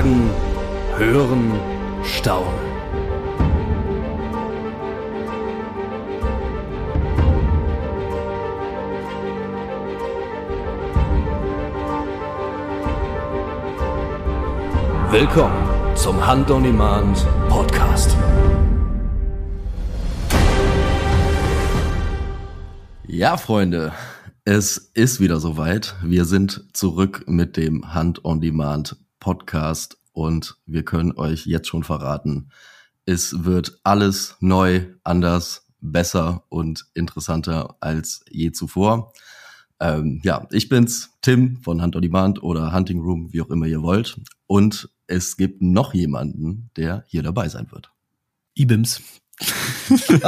Fragen, hören, staunen. Willkommen zum Hand on Demand Podcast. Ja, Freunde, es ist wieder soweit. Wir sind zurück mit dem Hand on Demand Podcast und wir können euch jetzt schon verraten, es wird alles neu, anders, besser und interessanter als je zuvor. Ähm, ja, ich bin's, Tim von Hand on Demand oder Hunting Room, wie auch immer ihr wollt. Und es gibt noch jemanden, der hier dabei sein wird. Ibims.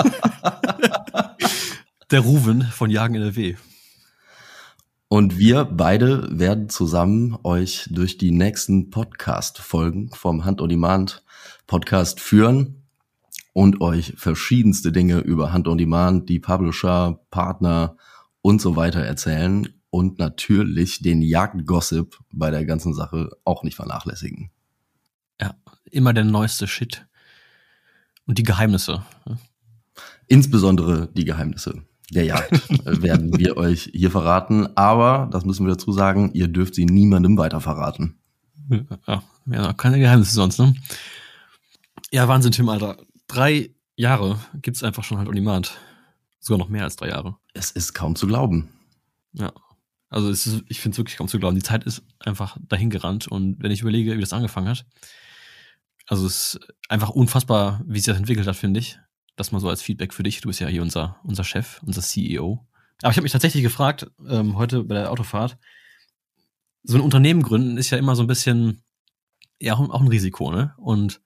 der Ruven von Jagen NRW. Und wir beide werden zusammen euch durch die nächsten Podcast-Folgen vom Hand on Demand Podcast führen und euch verschiedenste Dinge über Hand on Demand, die Publisher, Partner und so weiter erzählen und natürlich den Jagdgossip bei der ganzen Sache auch nicht vernachlässigen. Ja, immer der neueste Shit. Und die Geheimnisse. Insbesondere die Geheimnisse der Jagd werden wir euch hier verraten. Aber, das müssen wir dazu sagen, ihr dürft sie niemandem weiter verraten. Ja, ja keine Geheimnisse sonst, ne? Ja, Wahnsinn, Tim, Alter. Drei Jahre gibt's einfach schon halt on demand. Sogar noch mehr als drei Jahre. Es ist kaum zu glauben. Ja. Also es ist, ich finde es wirklich kaum zu glauben. Die Zeit ist einfach dahin gerannt und wenn ich überlege, wie das angefangen hat, also es ist einfach unfassbar, wie sich das entwickelt hat, finde ich. Das mal so als Feedback für dich. Du bist ja hier unser, unser Chef, unser CEO. Aber ich habe mich tatsächlich gefragt, ähm, heute bei der Autofahrt, so ein Unternehmen gründen ist ja immer so ein bisschen, ja, auch ein Risiko, ne? Und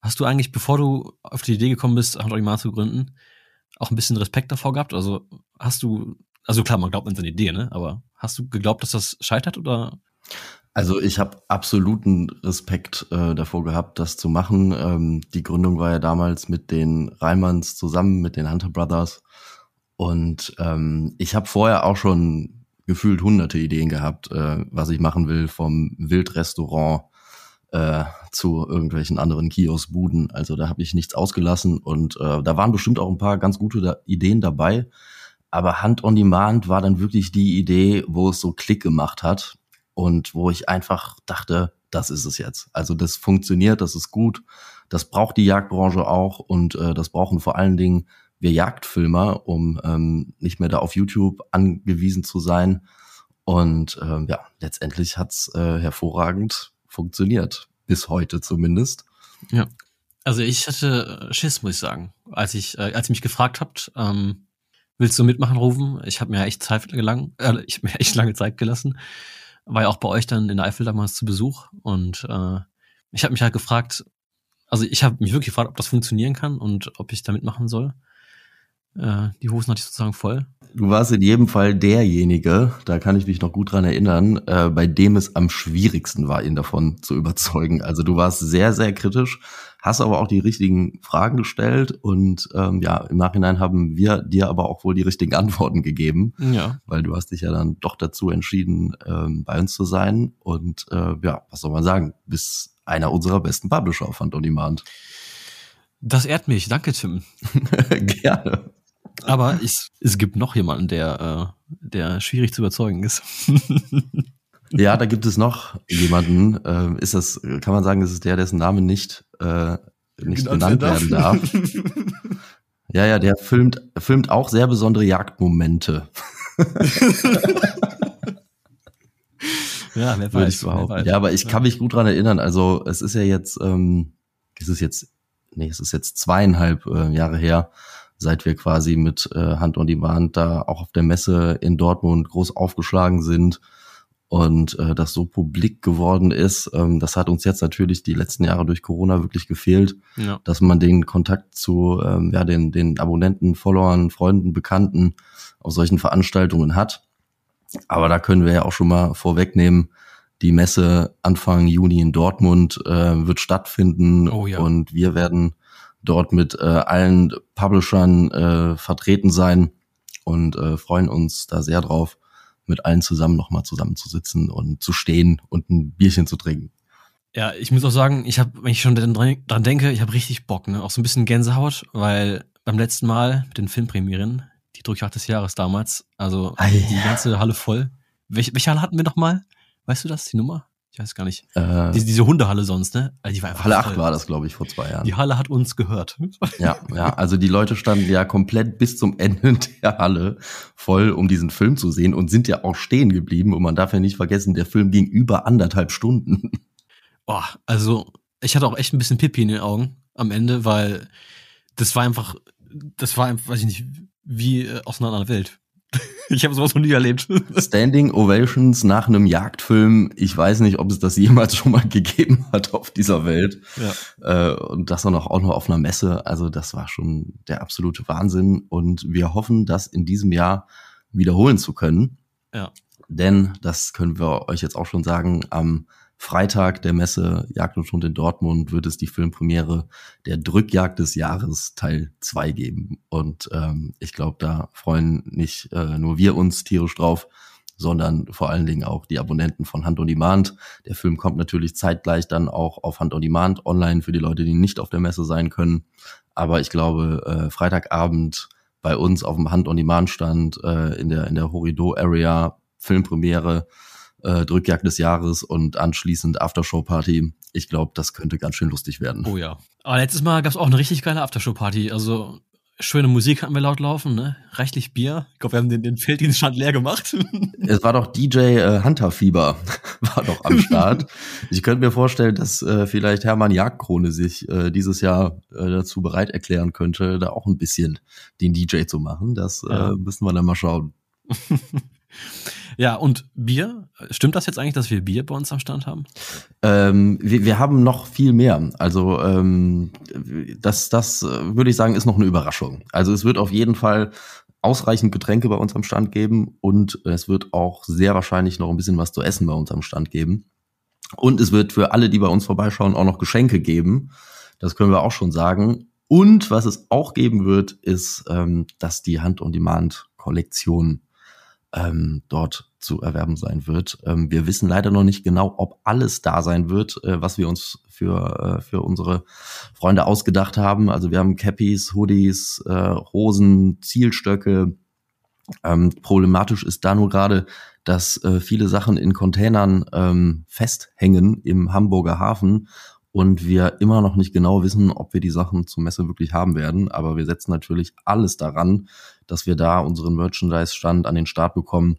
hast du eigentlich, bevor du auf die Idee gekommen bist, Handoriginal zu gründen, auch ein bisschen Respekt davor gehabt? Also hast du, also klar, man glaubt an seine Idee, ne? Aber hast du geglaubt, dass das scheitert oder? Also ich habe absoluten Respekt äh, davor gehabt, das zu machen. Ähm, die Gründung war ja damals mit den Reimanns zusammen, mit den Hunter Brothers. Und ähm, ich habe vorher auch schon gefühlt hunderte Ideen gehabt, äh, was ich machen will, vom Wildrestaurant äh, zu irgendwelchen anderen Kioskbuden. Also da habe ich nichts ausgelassen und äh, da waren bestimmt auch ein paar ganz gute da Ideen dabei. Aber Hand on Demand war dann wirklich die Idee, wo es so Klick gemacht hat und wo ich einfach dachte, das ist es jetzt. Also das funktioniert, das ist gut, das braucht die Jagdbranche auch und äh, das brauchen vor allen Dingen wir Jagdfilmer, um ähm, nicht mehr da auf YouTube angewiesen zu sein. Und ähm, ja, letztendlich hat's äh, hervorragend funktioniert, bis heute zumindest. Ja. Also ich hatte Schiss, muss ich sagen, als ich, äh, als ihr mich gefragt habt, ähm, willst du mitmachen, rufen? Ich habe mir echt Zeit gelang, äh, ich habe mir echt lange Zeit gelassen war ja auch bei euch dann in der Eifel damals zu Besuch und äh, ich habe mich halt gefragt, also ich habe mich wirklich gefragt, ob das funktionieren kann und ob ich da mitmachen soll. Äh, die Hosen hatte ich sozusagen voll. Du warst in jedem Fall derjenige, da kann ich mich noch gut dran erinnern, äh, bei dem es am schwierigsten war, ihn davon zu überzeugen. Also du warst sehr, sehr kritisch, hast aber auch die richtigen Fragen gestellt und ähm, ja, im Nachhinein haben wir dir aber auch wohl die richtigen Antworten gegeben. Ja. Weil du hast dich ja dann doch dazu entschieden, ähm, bei uns zu sein. Und äh, ja, was soll man sagen, bist einer unserer besten Publisher Hand on Demand. Das ehrt mich, danke Tim. Gerne. Aber ich, es gibt noch jemanden, der, äh, der schwierig zu überzeugen ist. ja, da gibt es noch jemanden. Äh, ist das, kann man sagen, das ist der, dessen Name nicht, äh, nicht genannt, werden darf. ja, ja, der filmt, filmt auch sehr besondere Jagdmomente. ja, wer weiß, wer weiß. Ja, aber ich kann mich gut dran erinnern. Also es ist ja jetzt, ähm, es ist jetzt, nee, es ist jetzt zweieinhalb äh, Jahre her, seit wir quasi mit äh, Hand on Demand da auch auf der Messe in Dortmund groß aufgeschlagen sind und äh, das so publik geworden ist. Ähm, das hat uns jetzt natürlich die letzten Jahre durch Corona wirklich gefehlt, ja. dass man den Kontakt zu ähm, ja, den, den Abonnenten, Followern, Freunden, Bekannten auf solchen Veranstaltungen hat. Aber da können wir ja auch schon mal vorwegnehmen, die Messe Anfang Juni in Dortmund äh, wird stattfinden oh, ja. und wir werden dort mit äh, allen Publishern äh, vertreten sein und äh, freuen uns da sehr drauf, mit allen zusammen nochmal zusammenzusitzen und zu stehen und ein Bierchen zu trinken. Ja, ich muss auch sagen, ich habe, wenn ich schon dran, denke, ich habe richtig Bock, ne? Auch so ein bisschen Gänsehaut, weil beim letzten Mal mit den Filmpremieren, die Durchjagd des Jahres damals, also Ei. die ganze Halle voll. Welche, welche Halle hatten wir noch mal? Weißt du das, die Nummer? Ich weiß gar nicht. Äh, Diese, diese Hundehalle sonst, ne? Also die war einfach Halle voll. 8 war das, glaube ich, vor zwei Jahren. Die Halle hat uns gehört. Ja, ja, also die Leute standen ja komplett bis zum Ende der Halle voll, um diesen Film zu sehen und sind ja auch stehen geblieben. Und man darf ja nicht vergessen, der Film ging über anderthalb Stunden. Oh, also ich hatte auch echt ein bisschen Pipi in den Augen am Ende, weil das war einfach, das war einfach, weiß ich nicht, wie äh, aus einer anderen Welt. ich habe sowas noch nie erlebt. Standing Ovations nach einem Jagdfilm. Ich weiß nicht, ob es das jemals schon mal gegeben hat auf dieser Welt. ja. Äh, und das auch noch, auch noch auf einer Messe. Also das war schon der absolute Wahnsinn. Und wir hoffen, das in diesem Jahr wiederholen zu können. Ja. Denn, das können wir euch jetzt auch schon sagen, am Freitag der Messe Jagd und Hund in Dortmund wird es die Filmpremiere der Drückjagd des Jahres Teil 2 geben. Und ähm, ich glaube, da freuen nicht äh, nur wir uns tierisch drauf, sondern vor allen Dingen auch die Abonnenten von Hand on Demand. Der Film kommt natürlich zeitgleich dann auch auf Hand on Demand online für die Leute, die nicht auf der Messe sein können. Aber ich glaube, äh, Freitagabend bei uns auf dem Hand on Demand Stand äh, in der in der Horido Area Filmpremiere äh, Drückjagd des Jahres und anschließend Aftershow Party. Ich glaube, das könnte ganz schön lustig werden. Oh ja. Aber letztes Mal gab's auch eine richtig geile Aftershow-Party. Also schöne Musik hatten wir laut laufen, ne? Reichlich Bier. Ich glaube, wir haben den, den Felddienststand leer gemacht. Es war doch DJ äh, Hunter Fieber war doch am Start. ich könnte mir vorstellen, dass äh, vielleicht Hermann Jagdkrone sich äh, dieses Jahr äh, dazu bereit erklären könnte, da auch ein bisschen den DJ zu machen. Das Ja. äh, müssen wir dann mal schauen. ja, und Bier? Stimmt das jetzt eigentlich, dass wir Bier bei uns am Stand haben? Ähm, wir, wir haben noch viel mehr. Also ähm, das, das äh, würde ich sagen, ist noch eine Überraschung. Also es wird auf jeden Fall ausreichend Getränke bei uns am Stand geben und es wird auch sehr wahrscheinlich noch ein bisschen was zu essen bei uns am Stand geben. Und es wird für alle, die bei uns vorbeischauen, auch noch Geschenke geben. Das können wir auch schon sagen. Und was es auch geben wird, ist, ähm, dass die Hand-on-Demand-Kollektion ähm, dort zu erwerben sein wird. Ähm, wir wissen leider noch nicht genau, ob alles da sein wird, äh, was wir uns für, äh, für unsere Freunde ausgedacht haben. Also wir haben Cappies, Hoodies, äh, Hosen, Zielstöcke. Ähm, problematisch ist da nur gerade, dass äh, viele Sachen in Containern ähm, festhängen im Hamburger Hafen und wir immer noch nicht genau wissen, ob wir die Sachen zur Messe wirklich haben werden. Aber wir setzen natürlich alles daran, dass wir da unseren Merchandise-Stand an den Start bekommen.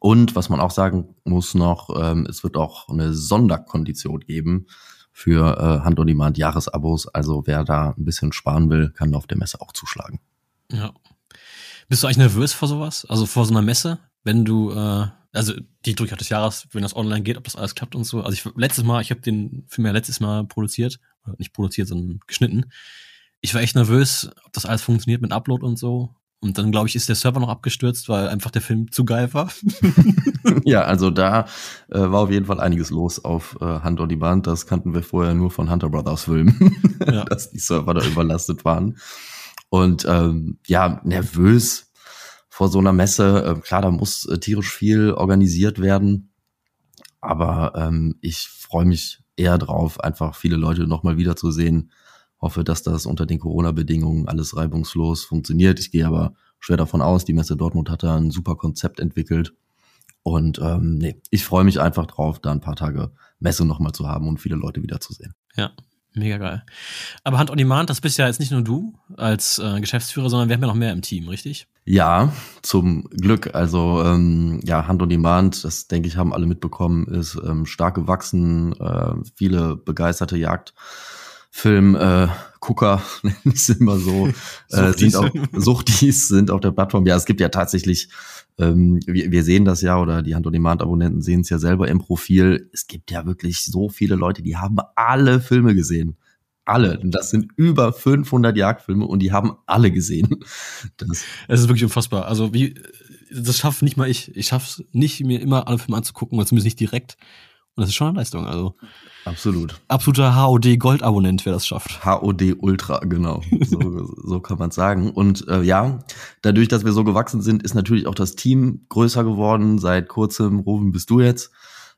Und was man auch sagen muss noch, ähm, es wird auch eine Sonderkondition geben für äh, Hand-on-Demand-Jahresabos. Also wer da ein bisschen sparen will, kann auf der Messe auch zuschlagen. Ja. Bist du eigentlich nervös vor sowas? Also vor so einer Messe? Wenn du, äh, also die Drückjagd des Jahres, wenn das online geht, ob das alles klappt und so. Also ich letztes Mal, ich habe den Film ja letztes Mal produziert, nicht produziert, sondern geschnitten. Ich war echt nervös, ob das alles funktioniert mit Upload und so. Und dann, glaube ich, ist der Server noch abgestürzt, weil einfach der Film zu geil war. ja, also da äh, war auf jeden Fall einiges los auf äh, Hand on Demand. Das kannten wir vorher nur von Hunter Brothers Filmen, Ja. dass die Server da überlastet waren. Und ähm, ja, nervös vor so einer Messe. Äh, klar, da muss äh, tierisch viel organisiert werden. Aber ähm, ich freue mich eher drauf, einfach viele Leute nochmal wiederzusehen. Hoffe, dass das unter den Corona-Bedingungen alles reibungslos funktioniert. Ich gehe aber schwer davon aus, die Messe Dortmund hat da ein super Konzept entwickelt. Und ähm, nee, ich freue mich einfach drauf, da ein paar Tage Messe nochmal zu haben und viele Leute wiederzusehen. Ja, mega geil. Aber Hand on Demand, das bist ja jetzt nicht nur du als äh, Geschäftsführer, sondern wir haben ja noch mehr im Team, richtig? Ja, zum Glück. Also ähm, ja, Hand on Demand, das denke ich, haben alle mitbekommen, ist ähm, stark gewachsen. Äh, viele begeisterte Jagdfilm äh, nennen es immer so, äh, sind auch Suchtis sind auf der Plattform. Ja, es gibt ja tatsächlich, ähm, wir, wir sehen das ja oder die Hand on Demand Abonnenten sehen es ja selber im Profil. Es gibt ja wirklich so viele Leute, die haben alle Filme gesehen. Alle. Das sind über 500 Jagdfilme und die haben alle gesehen. Das Es ist wirklich unfassbar. Also wie, das schafft nicht mal ich. Ich schaff's nicht, mir immer alle Filme anzugucken, zumindest nicht direkt. Und das ist schon eine Leistung. Also absolut. absoluter HOD-Gold-Abonnent, wer das schafft. HOD Ultra, genau. So, so kann man sagen. Und äh, ja, dadurch, dass wir so gewachsen sind, ist natürlich auch das Team größer geworden. Seit kurzem, Ruben, bist du jetzt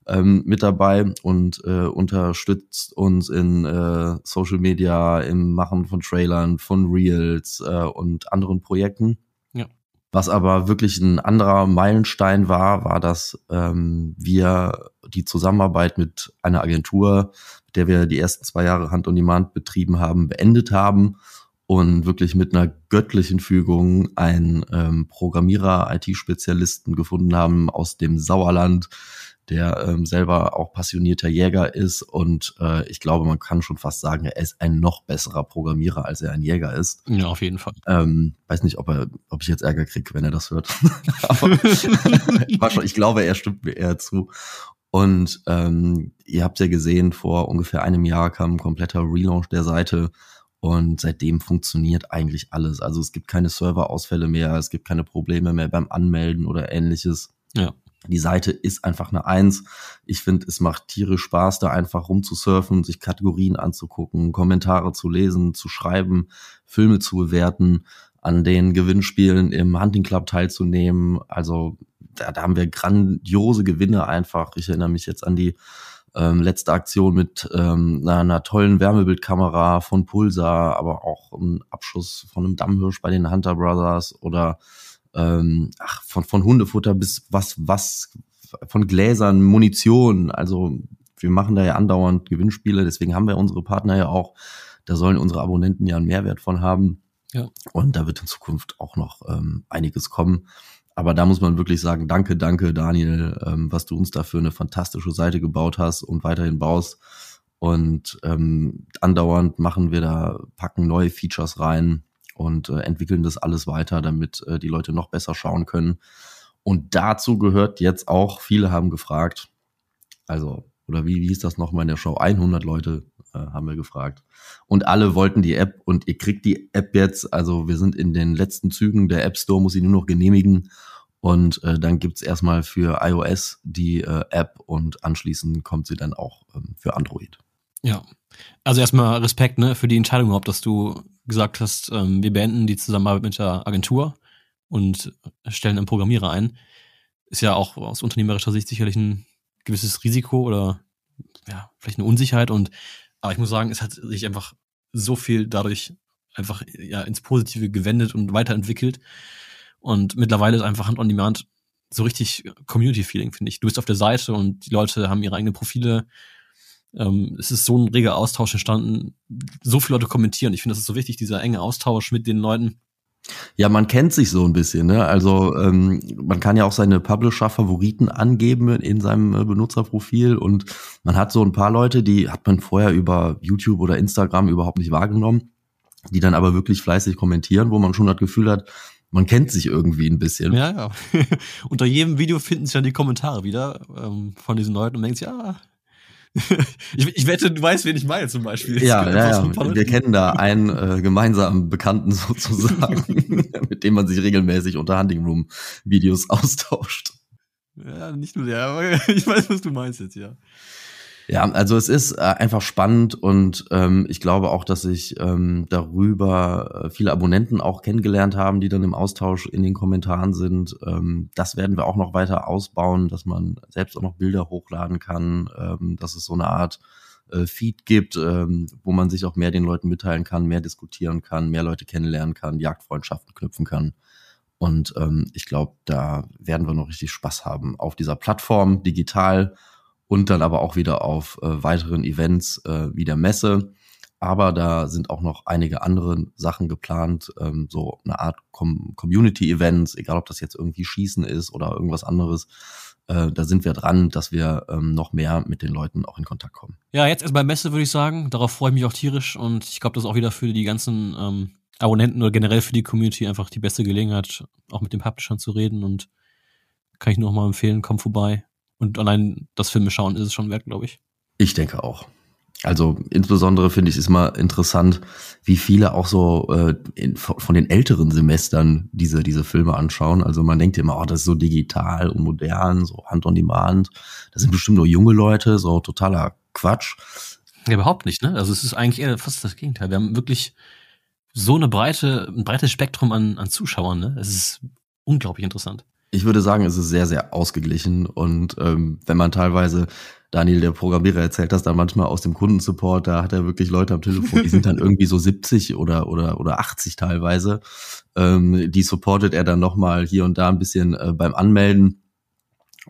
ähm, mit dabei und äh, unterstützt uns in äh, Social Media, im Machen von Trailern, von Reels äh, und anderen Projekten. Was aber wirklich ein anderer Meilenstein war, war, dass ähm, wir die Zusammenarbeit mit einer Agentur, mit der wir die ersten zwei Jahre Hand on Demand betrieben haben, beendet haben und wirklich mit einer göttlichen Fügung einen ähm, Programmierer, IT-Spezialisten gefunden haben aus dem Sauerland, der ähm, selber auch passionierter Jäger ist und äh, ich glaube, man kann schon fast sagen, er ist ein noch besserer Programmierer, als er ein Jäger ist. Ja, auf jeden Fall. Ähm, weiß nicht, ob er, ob ich jetzt Ärger kriege, wenn er das hört. Aber ich glaube, er stimmt mir eher zu. Und ähm, ihr habt ja gesehen, vor ungefähr einem Jahr kam ein kompletter Relaunch der Seite und seitdem funktioniert eigentlich alles. Also es gibt keine Serverausfälle mehr, es gibt keine Probleme mehr beim Anmelden oder ähnliches. Ja. Die Seite ist einfach eine Eins. Ich finde, es macht tierisch Spaß, da einfach rumzusurfen, sich Kategorien anzugucken, Kommentare zu lesen, zu schreiben, Filme zu bewerten, an den Gewinnspielen im Hunting Club teilzunehmen. Also da, da haben wir grandiose Gewinne einfach. Ich erinnere mich jetzt an die ähm, letzte Aktion mit ähm, einer, einer tollen Wärmebildkamera von Pulsar, aber auch ein Abschuss von einem Dammhirsch bei den Hunter Brothers oder ähm, ach, von, von Hundefutter bis was, was, von Gläsern, Munition. Also wir machen da ja andauernd Gewinnspiele, deswegen haben wir unsere Partner ja auch. Da sollen unsere Abonnenten ja einen Mehrwert von haben. Ja. Und da wird in Zukunft auch noch ähm, einiges kommen. Aber da muss man wirklich sagen, danke, danke, Daniel, ähm, was du uns dafür eine fantastische Seite gebaut hast und weiterhin baust. Und ähm, andauernd machen wir da, packen neue Features rein und äh, entwickeln das alles weiter, damit äh, die Leute noch besser schauen können. Und dazu gehört jetzt auch, viele haben gefragt, also, oder wie, wie hieß das nochmal in der Show? 100 Leute äh, haben wir gefragt. Und alle wollten die App und ihr kriegt die App jetzt. Also wir sind in den letzten Zügen. Der App Store muss sie nur noch genehmigen. Und äh, dann gibt's erstmal für iOS die äh, App und anschließend kommt sie dann auch ähm, für Android. Ja. Also erstmal Respekt ne, für die Entscheidung überhaupt, dass du gesagt hast, ähm, wir beenden die Zusammenarbeit mit der Agentur und stellen einen Programmierer ein. Ist ja auch aus unternehmerischer Sicht sicherlich ein gewisses Risiko oder ja, vielleicht eine Unsicherheit. Und aber ich muss sagen, es hat sich einfach so viel dadurch einfach ja ins Positive gewendet und weiterentwickelt. Und mittlerweile ist einfach Hand on Demand so richtig Community-Feeling, finde ich. Du bist auf der Seite und die Leute haben ihre eigenen Profile. Ähm, es ist so ein reger Austausch entstanden. So viele Leute kommentieren. Ich finde, das ist so wichtig, dieser enge Austausch mit den Leuten. Ja, man kennt sich so ein bisschen, ne? Also ähm, man kann ja auch seine Publisher-Favoriten angeben in seinem äh, Benutzerprofil und man hat so ein paar Leute, die hat man vorher über YouTube oder Instagram überhaupt nicht wahrgenommen, die dann aber wirklich fleißig kommentieren, wo man schon das Gefühl hat, man kennt sich irgendwie ein bisschen. Ja, ja. Unter jedem Video finden sich dann die Kommentare wieder ähm, von diesen Leuten und denkst, ja, ich, ich, wette, du weißt, wen ich meine zum Beispiel. Ja, ja, ja. wir kennen da einen äh, gemeinsamen Bekannten sozusagen, mit dem man sich regelmäßig unter Hunting Room Videos austauscht. Ja, nicht nur der, aber ich weiß, was du meinst jetzt, ja. Ja, also es ist äh, einfach spannend und ähm, ich glaube auch, dass sich ähm, darüber äh, viele Abonnenten auch kennengelernt haben, die dann im Austausch in den Kommentaren sind. Ähm, das werden wir auch noch weiter ausbauen, dass man selbst auch noch Bilder hochladen kann, ähm, dass es so eine Art äh, Feed gibt, ähm, wo man sich auch mehr den Leuten mitteilen kann, mehr diskutieren kann, mehr Leute kennenlernen kann, Jagdfreundschaften knüpfen kann. Und ähm, ich glaube, da werden wir noch richtig Spaß haben auf dieser Plattform digital und dann aber auch wieder auf äh, weiteren Events äh, wie der Messe. Aber da sind auch noch einige andere Sachen geplant, ähm, so eine Art Com Community-Events, egal ob das jetzt irgendwie Schießen ist oder irgendwas anderes. Äh, da sind wir dran, dass wir ähm, noch mehr mit den Leuten auch in Kontakt kommen. Ja, jetzt erst bei Messe würde ich sagen. Darauf freue ich mich auch tierisch und ich glaube, das ist auch wieder für die ganzen ähm, Abonnenten oder generell für die Community einfach die beste Gelegenheit, auch mit den Publishern zu reden und kann ich nur noch mal empfehlen, komm vorbei. Und allein das Filme schauen ist es schon wert, glaube ich. Ich denke auch. Also insbesondere finde ich es immer interessant, wie viele auch so äh, in, von den älteren Semestern diese diese Filme anschauen. Also man denkt immer, oh, das ist so digital und modern, so Hand on Demand. Das sind bestimmt nur junge Leute, so totaler Quatsch. Ja, überhaupt nicht, ne? Also es ist eigentlich eher fast das Gegenteil. Wir haben wirklich so eine breite, ein breites Spektrum an, an Zuschauern, ne? Es ist unglaublich interessant. Ich würde sagen, es ist sehr, sehr ausgeglichen. Und ähm, wenn man teilweise, Daniel, der Programmierer, erzählt das dann manchmal aus dem Kundensupport, da hat er wirklich Leute am Telefon, die sind dann irgendwie so 70 oder, oder, oder 80 teilweise. Ähm, die supportet er dann nochmal hier und da ein bisschen äh, beim Anmelden.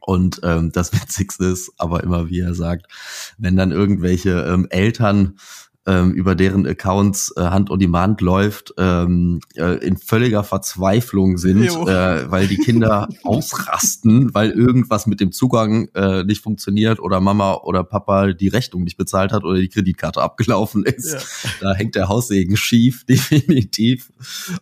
Und ähm, das Witzigste ist aber immer, wie er sagt, wenn dann irgendwelche ähm, Eltern ähm, über deren Accounts äh, Hand on Demand läuft, ähm, äh, in völliger Verzweiflung sind, äh, weil die Kinder ausrasten, weil irgendwas mit dem Zugang äh, nicht funktioniert oder Mama oder Papa die Rechnung nicht bezahlt hat oder die Kreditkarte abgelaufen ist. Ja. Da hängt der Haussegen schief, definitiv.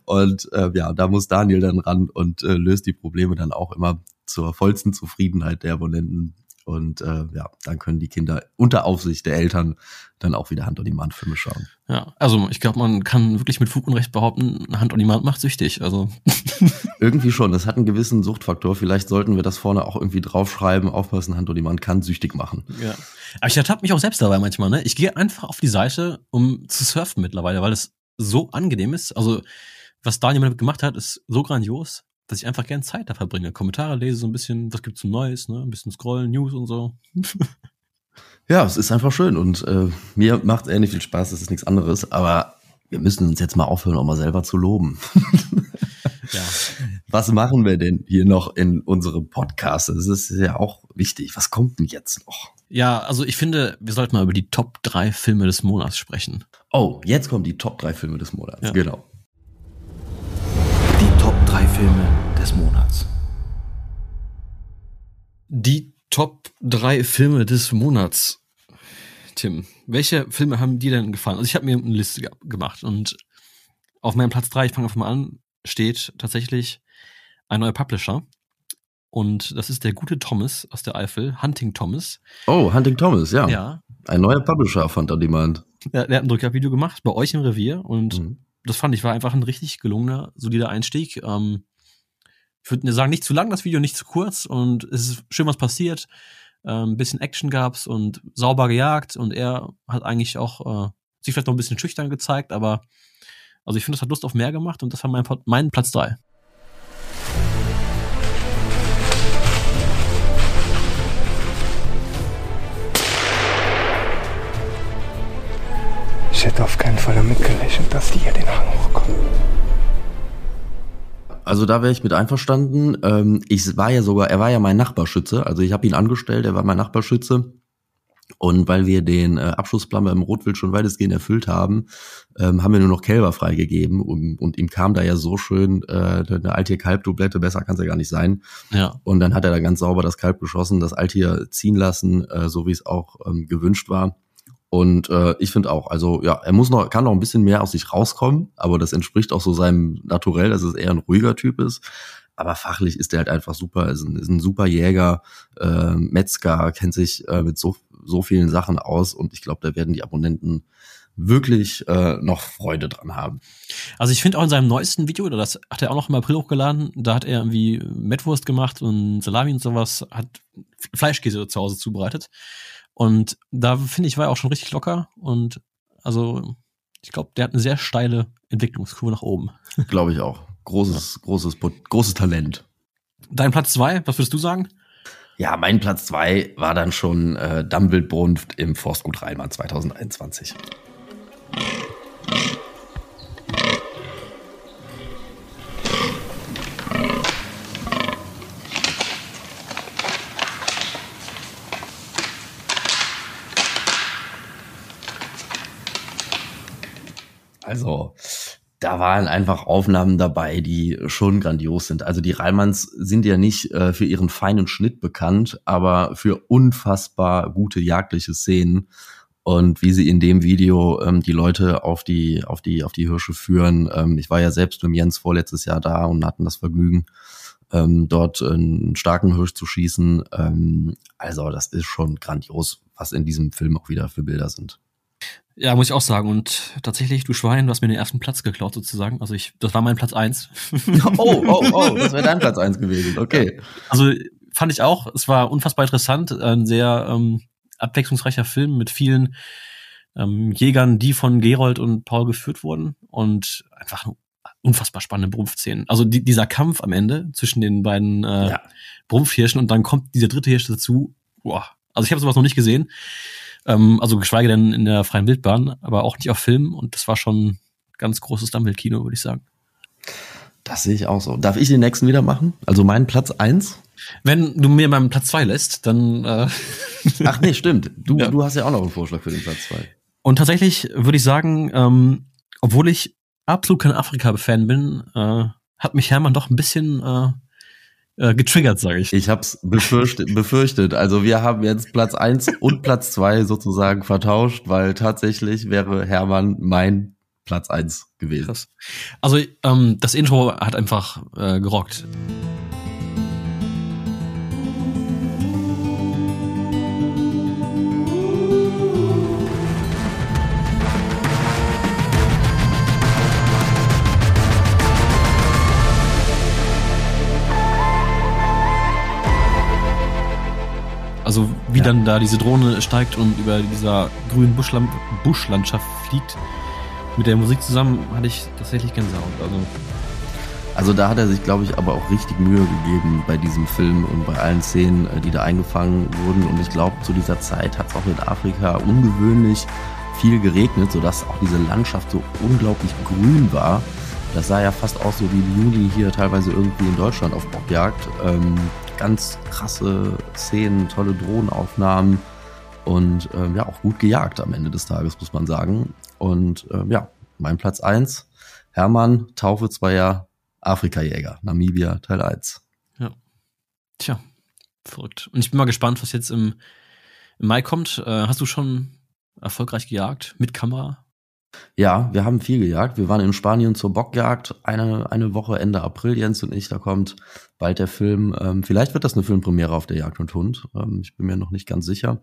Und äh, ja, da muss Daniel dann ran und äh, löst die Probleme dann auch immer zur vollsten Zufriedenheit der Abonnenten und äh, ja, dann können die Kinder unter Aufsicht der Eltern dann auch wieder Hand-on-Demand-Filme schauen. Ja, also ich glaube, man kann wirklich mit Fug und Recht behaupten, Hand-on-Demand macht süchtig. Also irgendwie schon. Das hat einen gewissen Suchtfaktor. Vielleicht sollten wir das vorne auch irgendwie draufschreiben. Aufpassen, Hand-on-Demand kann süchtig machen. Ja. Aber ich ertappe mich auch selbst dabei manchmal. Ne? Ich gehe einfach auf die Seite, um zu surfen mittlerweile, weil es so angenehm ist. Also was Daniel damit gemacht hat, ist so grandios dass ich einfach gern Zeit da verbringe. Kommentare lese, so ein bisschen, was gibt's Neues, ne? Ein bisschen scrollen, News und so. ja, es ist einfach schön und äh, mir macht ähnlich viel Spaß, das ist nichts anderes, aber wir müssen uns jetzt mal aufhören, auch mal selber zu loben. ja. Was machen wir denn hier noch in unserem Podcast? Das ist ja auch wichtig. Was kommt denn jetzt noch? Ja, also ich finde, wir sollten mal über die Top 3 Filme des Monats sprechen. Oh, jetzt kommen die Top 3 Filme des Monats. Ja. Genau. Die Top 3 Filme des Monats. Die Top 3 Filme des Monats. Tim, welche Filme haben dir denn gefallen? Also ich habe mir eine Liste ge gemacht und auf meinem Platz 3, ich fange einfach mal an, steht tatsächlich ein neuer Publisher. Und das ist der gute Thomas aus der Eifel, Hunting Thomas. Oh, Hunting Thomas, ja. Ja. Ein neuer Publisher von On Demand. Ja, der hat ein Drückervideo gemacht bei euch im Revier und mhm das fand ich war einfach ein richtig gelungener, solider Einstieg. Ähm, ich würde sagen, nicht zu lang das Video, nicht zu kurz und es ist schön was passiert. Ähm, ein bisschen Action gab's und sauber gejagt und er hat eigentlich auch äh, sich vielleicht noch ein bisschen schüchtern gezeigt, aber also ich finde, das hat Lust auf mehr gemacht und das war mein, mein Platz drei. Hätte auf keinen Fall damit gerechnet, dass die hier den Hang hochkommen. Also da wäre ich mit einverstanden. Ähm, ich war ja sogar, er war ja mein Nachbarschütze. Also ich habe ihn angestellt, er war mein Nachbarschütze. Und weil wir den äh, Abschlussplan beim Rotwild schon weitestgehend erfüllt haben, ähm, haben wir nur noch Kälber freigegeben. Und, und ihm kam da ja so schön äh, eine Altier-Kalb-Dublette, besser kann es ja gar nicht sein. Ja. Und dann hat er da ganz sauber das Kalb geschossen, das Altier ziehen lassen, äh, so wie es auch ähm, gewünscht war. Und äh, ich finde auch, also ja, er muss noch, kann noch ein bisschen mehr aus sich rauskommen, aber das entspricht auch so seinem Naturell, dass es eher ein ruhiger Typ ist. Aber fachlich ist er halt einfach super, ist ein, ist ein super Jäger, äh, Metzger, kennt sich äh, mit so, so vielen Sachen aus und ich glaube, da werden die Abonnenten wirklich äh, noch Freude dran haben. Also ich finde auch in seinem neuesten Video, das hat er auch noch im April hochgeladen, da hat er irgendwie Mettwurst gemacht und Salami und sowas, hat Fleischkäse zu Hause zubereitet. Und da finde ich, war er auch schon richtig locker und also ich glaube, der hat eine sehr steile Entwicklungskurve nach oben. Glaube ich auch. Großes, ja. großes, großes Talent. Dein Platz zwei, was würdest du sagen? Ja, mein Platz zwei war dann schon äh, Dumbledbrunft im Forstgut Rheinmann 2021. Also da waren einfach Aufnahmen dabei, die schon grandios sind. Also die Reimanns sind ja nicht äh, für ihren feinen Schnitt bekannt, aber für unfassbar gute jagdliche Szenen. Und wie sie in dem Video ähm, die Leute auf die, auf die, auf die Hirsche führen. Ähm, ich war ja selbst mit Jens vorletztes Jahr da und hatten das Vergnügen, ähm, dort einen starken Hirsch zu schießen. Ähm, also das ist schon grandios, was in diesem Film auch wieder für Bilder sind. Ja, muss ich auch sagen. Und tatsächlich, du Schwein, du hast mir den ersten Platz geklaut sozusagen. Also ich, das war mein Platz eins. oh, oh, oh, das wäre dein Platz eins gewesen. Okay. Also fand ich auch. Es war unfassbar interessant. Ein sehr ähm, abwechslungsreicher Film mit vielen ähm, Jägern, die von Gerold und Paul geführt wurden. Und einfach unfassbar spannende Brumpfszenen. Also die, dieser Kampf am Ende zwischen den beiden äh, Ja. Brumpfhirschen und dann kommt dieser dritte Hirsch dazu. Boah. Also ich habe sowas noch nicht gesehen. Ähm, also geschweige denn in der freien Wildbahn, aber auch nicht auf Film. Und das war schon ganz großes Dummbild-Kino, würde ich sagen. Das sehe ich auch so. Darf ich den nächsten wieder machen? Also meinen Platz eins? Wenn du mir meinen Platz zwei lässt, dann äh, Ach nee, stimmt. Du, Ja. du hast ja auch noch einen Vorschlag für den Platz zwei. Und tatsächlich würde ich sagen, ähm, obwohl ich absolut kein Afrika-Fan bin, äh, hat mich Hermann doch ein bisschen äh, äh, getriggert, sage ich. Ich hab's befürchtet, befürchtet. Also wir haben jetzt Platz eins und Platz zwei sozusagen vertauscht, weil tatsächlich wäre Hermann mein Platz eins gewesen. Krass. Also ähm, das Intro hat einfach äh, gerockt. Wie Ja. dann da diese Drohne steigt und über dieser grünen Buschland Buschlandschaft fliegt, mit der Musik zusammen hatte ich tatsächlich Gänsehaut. Also Also da hat er sich, glaube ich, aber auch richtig Mühe gegeben bei diesem Film und bei allen Szenen, äh, die da eingefangen wurden. Und ich glaube, zu dieser Zeit hat es auch in Afrika ungewöhnlich viel geregnet, sodass auch diese Landschaft so unglaublich grün war. Das sah ja fast aus so wie im Juni hier teilweise irgendwie in Deutschland auf Bockjagd. Ähm, ganz krasse Szenen, tolle Drohnenaufnahmen und ähm, ja, auch gut gejagt am Ende des Tages, muss man sagen. Und ähm, ja, mein Platz eins Hermann, Taufe zweier Afrikajäger, Namibia, Teil 1. Tja, verrückt. Und ich bin mal gespannt, was jetzt im, im Mai kommt. Äh, hast du schon erfolgreich gejagt mit Kamera? Ja, wir haben viel gejagt. Wir waren in Spanien zur Bockjagd eine, eine Woche Ende April, Jens und ich. Da kommt bald der Film. Ähm, vielleicht wird das eine Filmpremiere auf der Jagd und Hund. Ähm, ich bin mir noch nicht ganz sicher.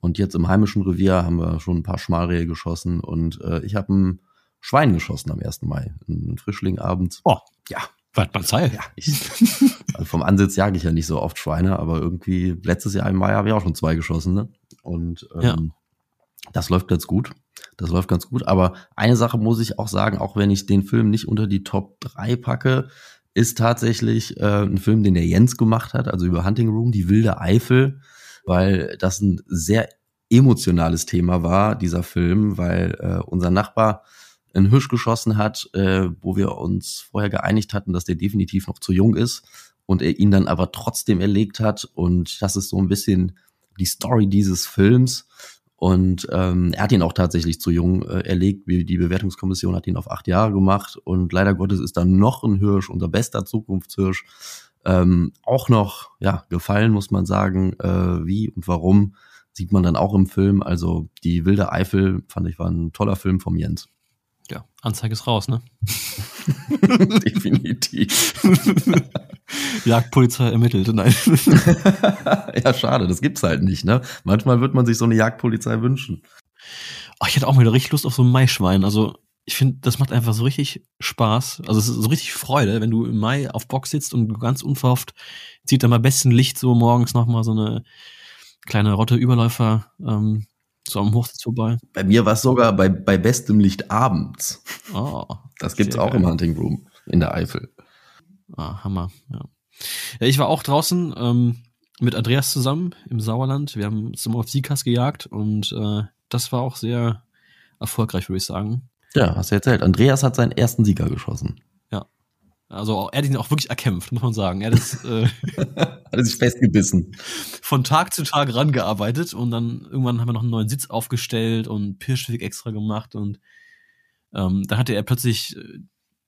Und jetzt im heimischen Revier haben wir schon ein paar Schmalrehe geschossen und äh, ich habe ein Schwein geschossen am 1. Mai. Ein Frischling abends. Oh. Ja, Wart mal Zeit. ja. Ich, also vom Ansitz jage ich ja nicht so oft Schweine, aber irgendwie letztes Jahr im Mai habe ich auch schon zwei geschossen. Ne? Und ähm, Ja. Das läuft ganz gut. Das läuft ganz gut. Aber eine Sache muss ich auch sagen, auch wenn ich den Film nicht unter die Top 3 packe, ist tatsächlich äh, ein Film, den der Jens gemacht hat, also über Hunting Room, die wilde Eifel, weil das ein sehr emotionales Thema war, dieser Film, weil äh, unser Nachbar einen Hirsch geschossen hat, äh, wo wir uns vorher geeinigt hatten, dass der definitiv noch zu jung ist und er ihn dann aber trotzdem erlegt hat. Und das ist so ein bisschen die Story dieses Films. Und ähm, er hat ihn auch tatsächlich zu jung äh, erlegt. Wie Die Bewertungskommission hat ihn auf acht Jahre gemacht. Und leider Gottes ist dann noch ein Hirsch, unser bester Zukunftshirsch, ähm, auch noch ja gefallen, muss man sagen. Äh, wie und warum sieht man dann auch im Film. Also die wilde Eifel fand ich war ein toller Film vom Jens. Ja, Anzeige ist raus, ne? Definitiv. Jagdpolizei ermittelt, nein. ja, schade, das gibt's halt nicht, ne? Manchmal wird man sich so eine Jagdpolizei wünschen. Oh, ich hätte auch mal wieder richtig Lust auf so ein Maischwein. Also, ich finde, das macht einfach so richtig Spaß. Also, es ist so richtig Freude, wenn du im Mai auf Bock sitzt und ganz unverhofft zieht dann mal besten Licht so morgens nochmal so eine kleine Rotte Überläufer ähm, so am Hochsitz vorbei. Bei mir war es sogar bei, bei bestem Licht abends. Oh, Das gibt's Sehr auch geil. im Hunting Room in der Eifel. ah, Hammer, ja. ja. Ich war auch draußen ähm, mit Andreas zusammen im Sauerland. Wir haben zusammen auf Siekas gejagt und äh, das war auch sehr erfolgreich, würde ich sagen. Ja, hast du erzählt. Andreas hat seinen ersten Sieger geschossen. Also er hat ihn auch wirklich erkämpft, muss man sagen. Er hat es äh, Hat er sich festgebissen. von Tag zu Tag rangearbeitet und dann irgendwann haben wir noch einen neuen Sitz aufgestellt und Pirschweg extra gemacht und ähm, dann hatte er plötzlich äh,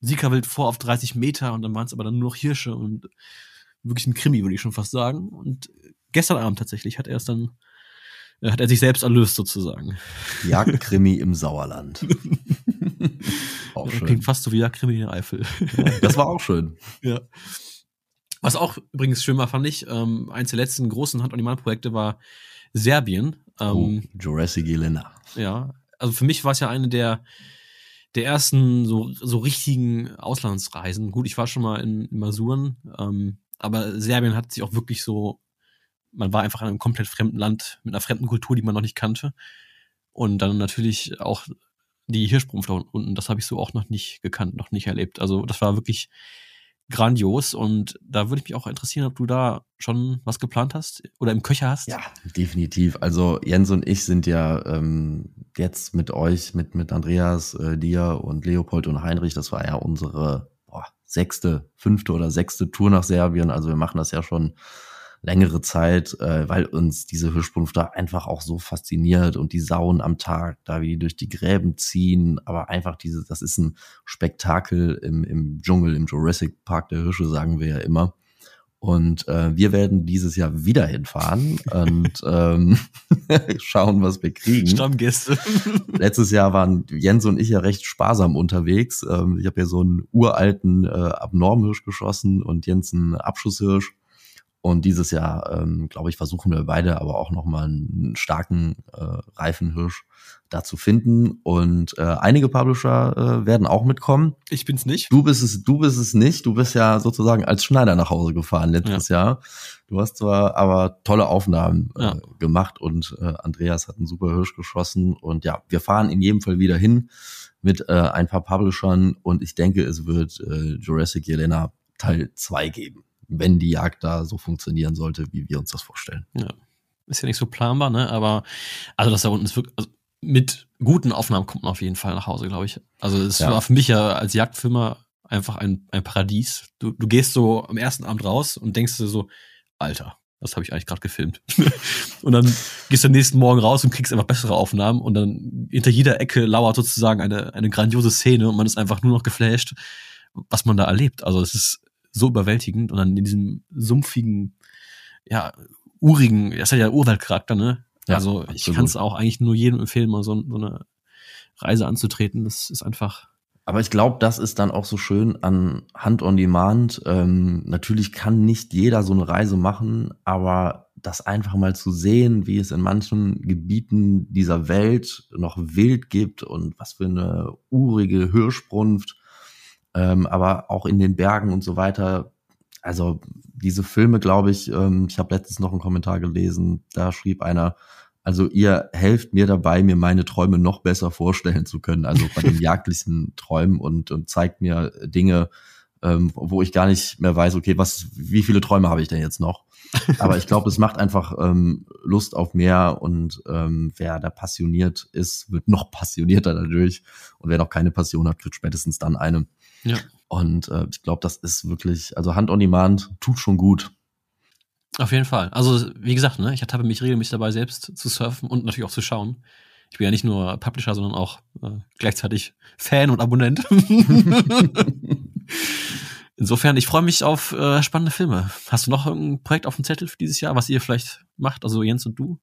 Siegerwild vor auf 30 Meter und dann waren es aber dann nur noch Hirsche und wirklich ein Krimi, würde ich schon fast sagen. Und gestern Abend tatsächlich hat er es dann, hat er sich selbst erlöst sozusagen. Jagdkrimi im Sauerland. auch schön. Klingt fast so wie Jagdkrimi in der Eifel. Das war auch schön. Ja. Was auch übrigens schön war, fand ich, ähm, eins der letzten großen Hand-on-Demand-Projekte war Serbien. Oh, Ähm, Jurassic Elena. Ja, also für mich war es ja eine der, der ersten so, so richtigen Auslandsreisen. Gut, ich war schon mal in, in Masuren, ähm, aber Serbien hat sich auch wirklich so, man war einfach in einem komplett fremden Land mit einer fremden Kultur, die man noch nicht kannte. Und dann natürlich auch die Hirschbrunft da unten, das habe ich so auch noch nicht gekannt, noch nicht erlebt. Also das war wirklich grandios und da würde ich mich auch interessieren, ob du da schon was geplant hast oder im Köcher hast. Ja, definitiv. Also Jens und ich sind ja ähm, jetzt mit euch, mit, mit Andreas, äh, dir und Leopold und Heinrich, das war ja unsere boah, sechste, fünfte oder sechste Tour nach Serbien. Also wir machen das ja schon längere Zeit, äh, weil uns diese Hirschspunft da einfach auch so fasziniert und die Sauen am Tag, da wie die durch die Gräben ziehen, aber einfach diese, das ist ein Spektakel im, im Dschungel, im Jurassic Park der Hirsche, sagen wir ja immer. Und äh, wir werden dieses Jahr wieder hinfahren und ähm, schauen, was wir kriegen. Stammgäste. Letztes Jahr waren Jens und ich ja recht sparsam unterwegs. Ähm, ich habe ja so einen uralten äh, Abnormhirsch geschossen und Jens einen Abschusshirsch. Und dieses Jahr, ähm, glaube ich, versuchen wir beide aber auch nochmal einen starken äh, Reifenhirsch da zu finden. Und äh, einige Publisher äh, werden auch mitkommen. Ich bin's nicht. Du bist es, du bist es nicht. Du bist ja sozusagen als Schneider nach Hause gefahren letztes ja. Jahr. Du hast zwar aber tolle Aufnahmen äh, ja. gemacht und äh, Andreas hat einen super Hirsch geschossen. Und ja, wir fahren in jedem Fall wieder hin mit äh, ein paar Publishern und ich denke, es wird äh, Jurassic Jelena Teil 2 geben wenn die Jagd da so funktionieren sollte, wie wir uns das vorstellen. Ja. Ist ja nicht so planbar, ne? Aber also das da unten ist wirklich, also mit guten Aufnahmen kommt man auf jeden Fall nach Hause, glaube ich. Also es ja. war für mich ja als Jagdfilmer einfach ein, ein Paradies. Du, du gehst so am ersten Abend raus und denkst dir so, Alter, das habe ich eigentlich gerade gefilmt. und dann gehst du am nächsten Morgen raus und kriegst einfach bessere Aufnahmen und dann hinter jeder Ecke lauert sozusagen eine, eine grandiose Szene und man ist einfach nur noch geflasht, was man da erlebt. Also es ist so überwältigend und dann in diesem sumpfigen, ja, urigen, das hat ja Urwaldcharakter, ne? Ja, also ich kann es auch eigentlich nur jedem empfehlen, mal so, so eine Reise anzutreten. Das ist einfach. Aber ich glaube, das ist dann auch so schön an Hand on Demand. Ähm, natürlich kann nicht jeder so eine Reise machen, aber das einfach mal zu sehen, wie es in manchen Gebieten dieser Welt noch wild gibt und was für eine urige Hirschbrunft ähm, aber auch in den Bergen und so weiter. Also diese Filme, glaube ich, ähm, ich habe letztens noch einen Kommentar gelesen, da schrieb einer, also ihr helft mir dabei, mir meine Träume noch besser vorstellen zu können, also bei den jagdlichen Träumen und, und zeigt mir Dinge, ähm, wo ich gar nicht mehr weiß, okay, was, wie viele Träume habe ich denn jetzt noch? Aber ich glaube, es macht einfach ähm, Lust auf mehr und ähm, wer da passioniert ist, wird noch passionierter dadurch. Und wer noch keine Passion hat, kriegt spätestens dann eine. Ja. Und äh, ich glaube, das ist wirklich, also Hand on Demand tut schon gut. Auf jeden Fall. Also, wie gesagt, ne, ich ertappe mich regelmäßig dabei, selbst zu surfen und natürlich auch zu schauen. Ich bin ja nicht nur Publisher, sondern auch äh, gleichzeitig Fan und Abonnent. Insofern, ich freue mich auf äh, spannende Filme. Hast du noch ein Projekt auf dem Zettel für dieses Jahr, was ihr vielleicht macht, also Jens und du?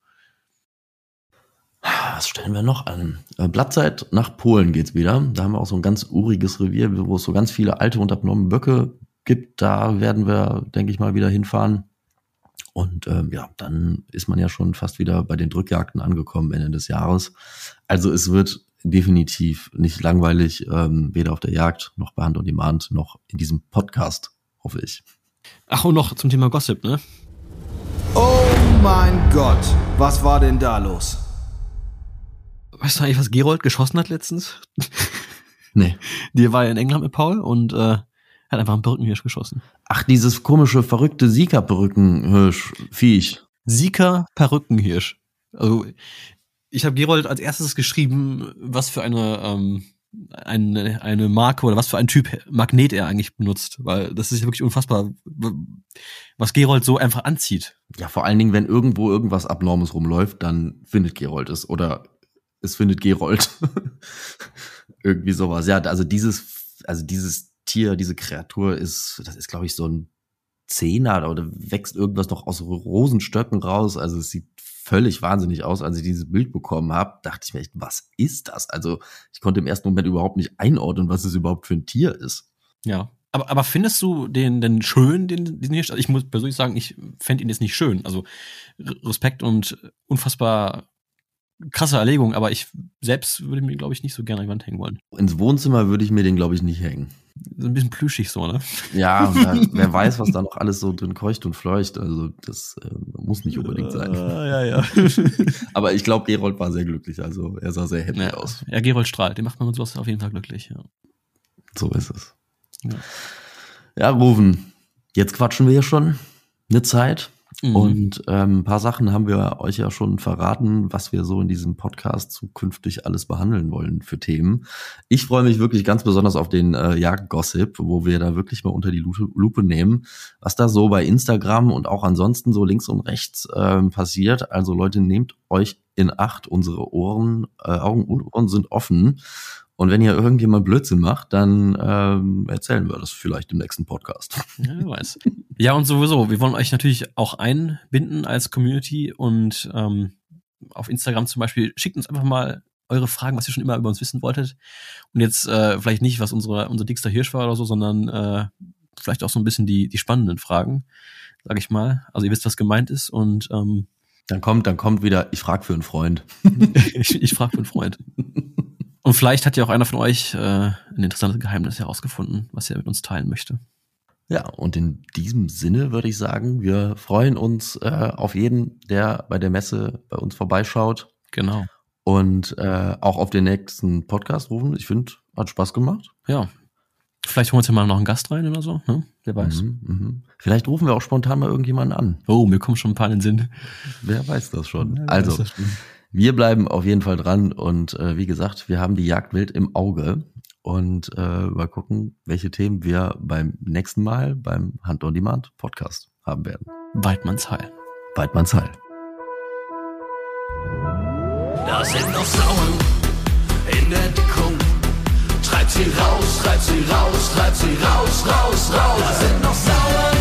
Was stellen wir noch an? Äh, Blattzeit nach Polen geht's wieder. Da haben wir auch so ein ganz uriges Revier, wo es so ganz viele alte und abnorme Böcke gibt. Da werden wir, denke ich mal, wieder hinfahren. Und ähm, ja, dann ist man ja schon fast wieder bei den Drückjagden angekommen Ende des Jahres. Also es wird definitiv nicht langweilig, ähm, weder auf der Jagd noch bei Hand und Demand noch in diesem Podcast, hoffe ich. Ach, und noch zum Thema Gossip, ne? Oh mein Gott, was war denn da los? Weißt du eigentlich, was Gerold geschossen hat letztens? Nee. Die war ja in England mit Paul und äh, hat einfach einen Perückenhirsch geschossen. Ach, dieses komische, verrückte Sika-Perückenhirsch-Viech. Sika-Perückenhirsch. Also, ich habe Gerold als erstes geschrieben, was für eine, ähm, eine, eine Marke oder was für ein Typ Magnet er eigentlich benutzt, weil das ist ja wirklich unfassbar, was Gerold so einfach anzieht. Ja, vor allen Dingen, wenn irgendwo irgendwas Abnormes rumläuft, dann findet Gerold es oder es findet Gerold. Irgendwie sowas. Ja, also dieses, also dieses Tier, diese Kreatur ist, das ist, glaube ich, so ein Zehner oder wächst irgendwas noch aus Rosenstöcken raus. Also es sieht völlig wahnsinnig aus. Als ich dieses Bild bekommen habe, dachte ich mir echt, was ist das? Also ich konnte im ersten Moment überhaupt nicht einordnen, was es überhaupt für ein Tier ist. Ja. Aber, aber findest du den denn schön, den, den hier? Ich muss persönlich sagen, ich fände ihn jetzt nicht schön. Also Respekt und unfassbar krasse Erlegung, aber ich selbst würde mir, glaube ich, nicht so gerne an die Wand hängen wollen. Ins Wohnzimmer würde ich mir den, glaube ich, nicht hängen. So ein bisschen plüschig so, ne? Ja, da, wer weiß, was da noch alles so drin keucht und fleucht. Also das äh, muss nicht unbedingt sein. Äh, ja, ja. Aber ich glaube, Gerold war sehr glücklich. Also er sah sehr happy ja, aus. ja, Gerold strahlt. Den macht man mit sowas auf jeden Fall glücklich. Ja. So ist es. Ja. Ja, Rufen, jetzt quatschen wir ja schon eine Zeit. Mhm. Und ähm, ein paar Sachen haben wir euch ja schon verraten, was wir so in diesem Podcast zukünftig alles behandeln wollen für Themen. Ich freue mich wirklich ganz besonders auf den äh, Jagdgossip, wo wir da wirklich mal unter die Lupe, nehmen, was da so bei Instagram und auch ansonsten so links und rechts ähm, passiert. Also Leute, nehmt euch in Acht, unsere Ohren, äh, Augen und Ohren sind offen. Und wenn ihr irgendjemand Blödsinn macht, dann ähm, erzählen wir das vielleicht im nächsten Podcast. Ja, wer weiß. Ja, und sowieso, wir wollen euch natürlich auch einbinden als Community und ähm, auf Instagram zum Beispiel, schickt uns einfach mal eure Fragen, was ihr schon immer über uns wissen wolltet. Und jetzt äh, vielleicht nicht, was unsere, unser dickster Hirsch war oder so, sondern äh, vielleicht auch so ein bisschen die, die spannenden Fragen, sag ich mal. Also ihr wisst, was gemeint ist und ähm, Dann kommt, dann kommt wieder, ich frage für einen Freund. ich, ich frage für einen Freund. Und vielleicht hat ja auch einer von euch äh, ein interessantes Geheimnis herausgefunden, was er mit uns teilen möchte. Ja, und in diesem Sinne würde ich sagen, wir freuen uns äh, auf jeden, der bei der Messe bei uns vorbeischaut Genau. und äh, auch auf den nächsten Podcast rufen. Ich finde, hat Spaß gemacht. Ja. Vielleicht holen wir uns ja mal noch einen Gast rein oder so, ne? Wer weiß. Mhm, mhm. Vielleicht rufen wir auch spontan mal irgendjemanden an. Oh, mir kommen schon ein paar in den Sinn. Wer weiß das schon. Ja, also, das. Wir bleiben auf jeden Fall dran und äh, wie gesagt, wir haben die Jagdwild im Auge und äh, mal gucken, welche Themen wir beim nächsten Mal beim Hand on Demand Podcast haben werden. Waldmanns Heil. Waldmanns Heil. Da sind noch Sauen in der Deckung. Treibt sie raus, treibt sie raus, treibt sie raus, raus, raus. Da sind noch Sauen.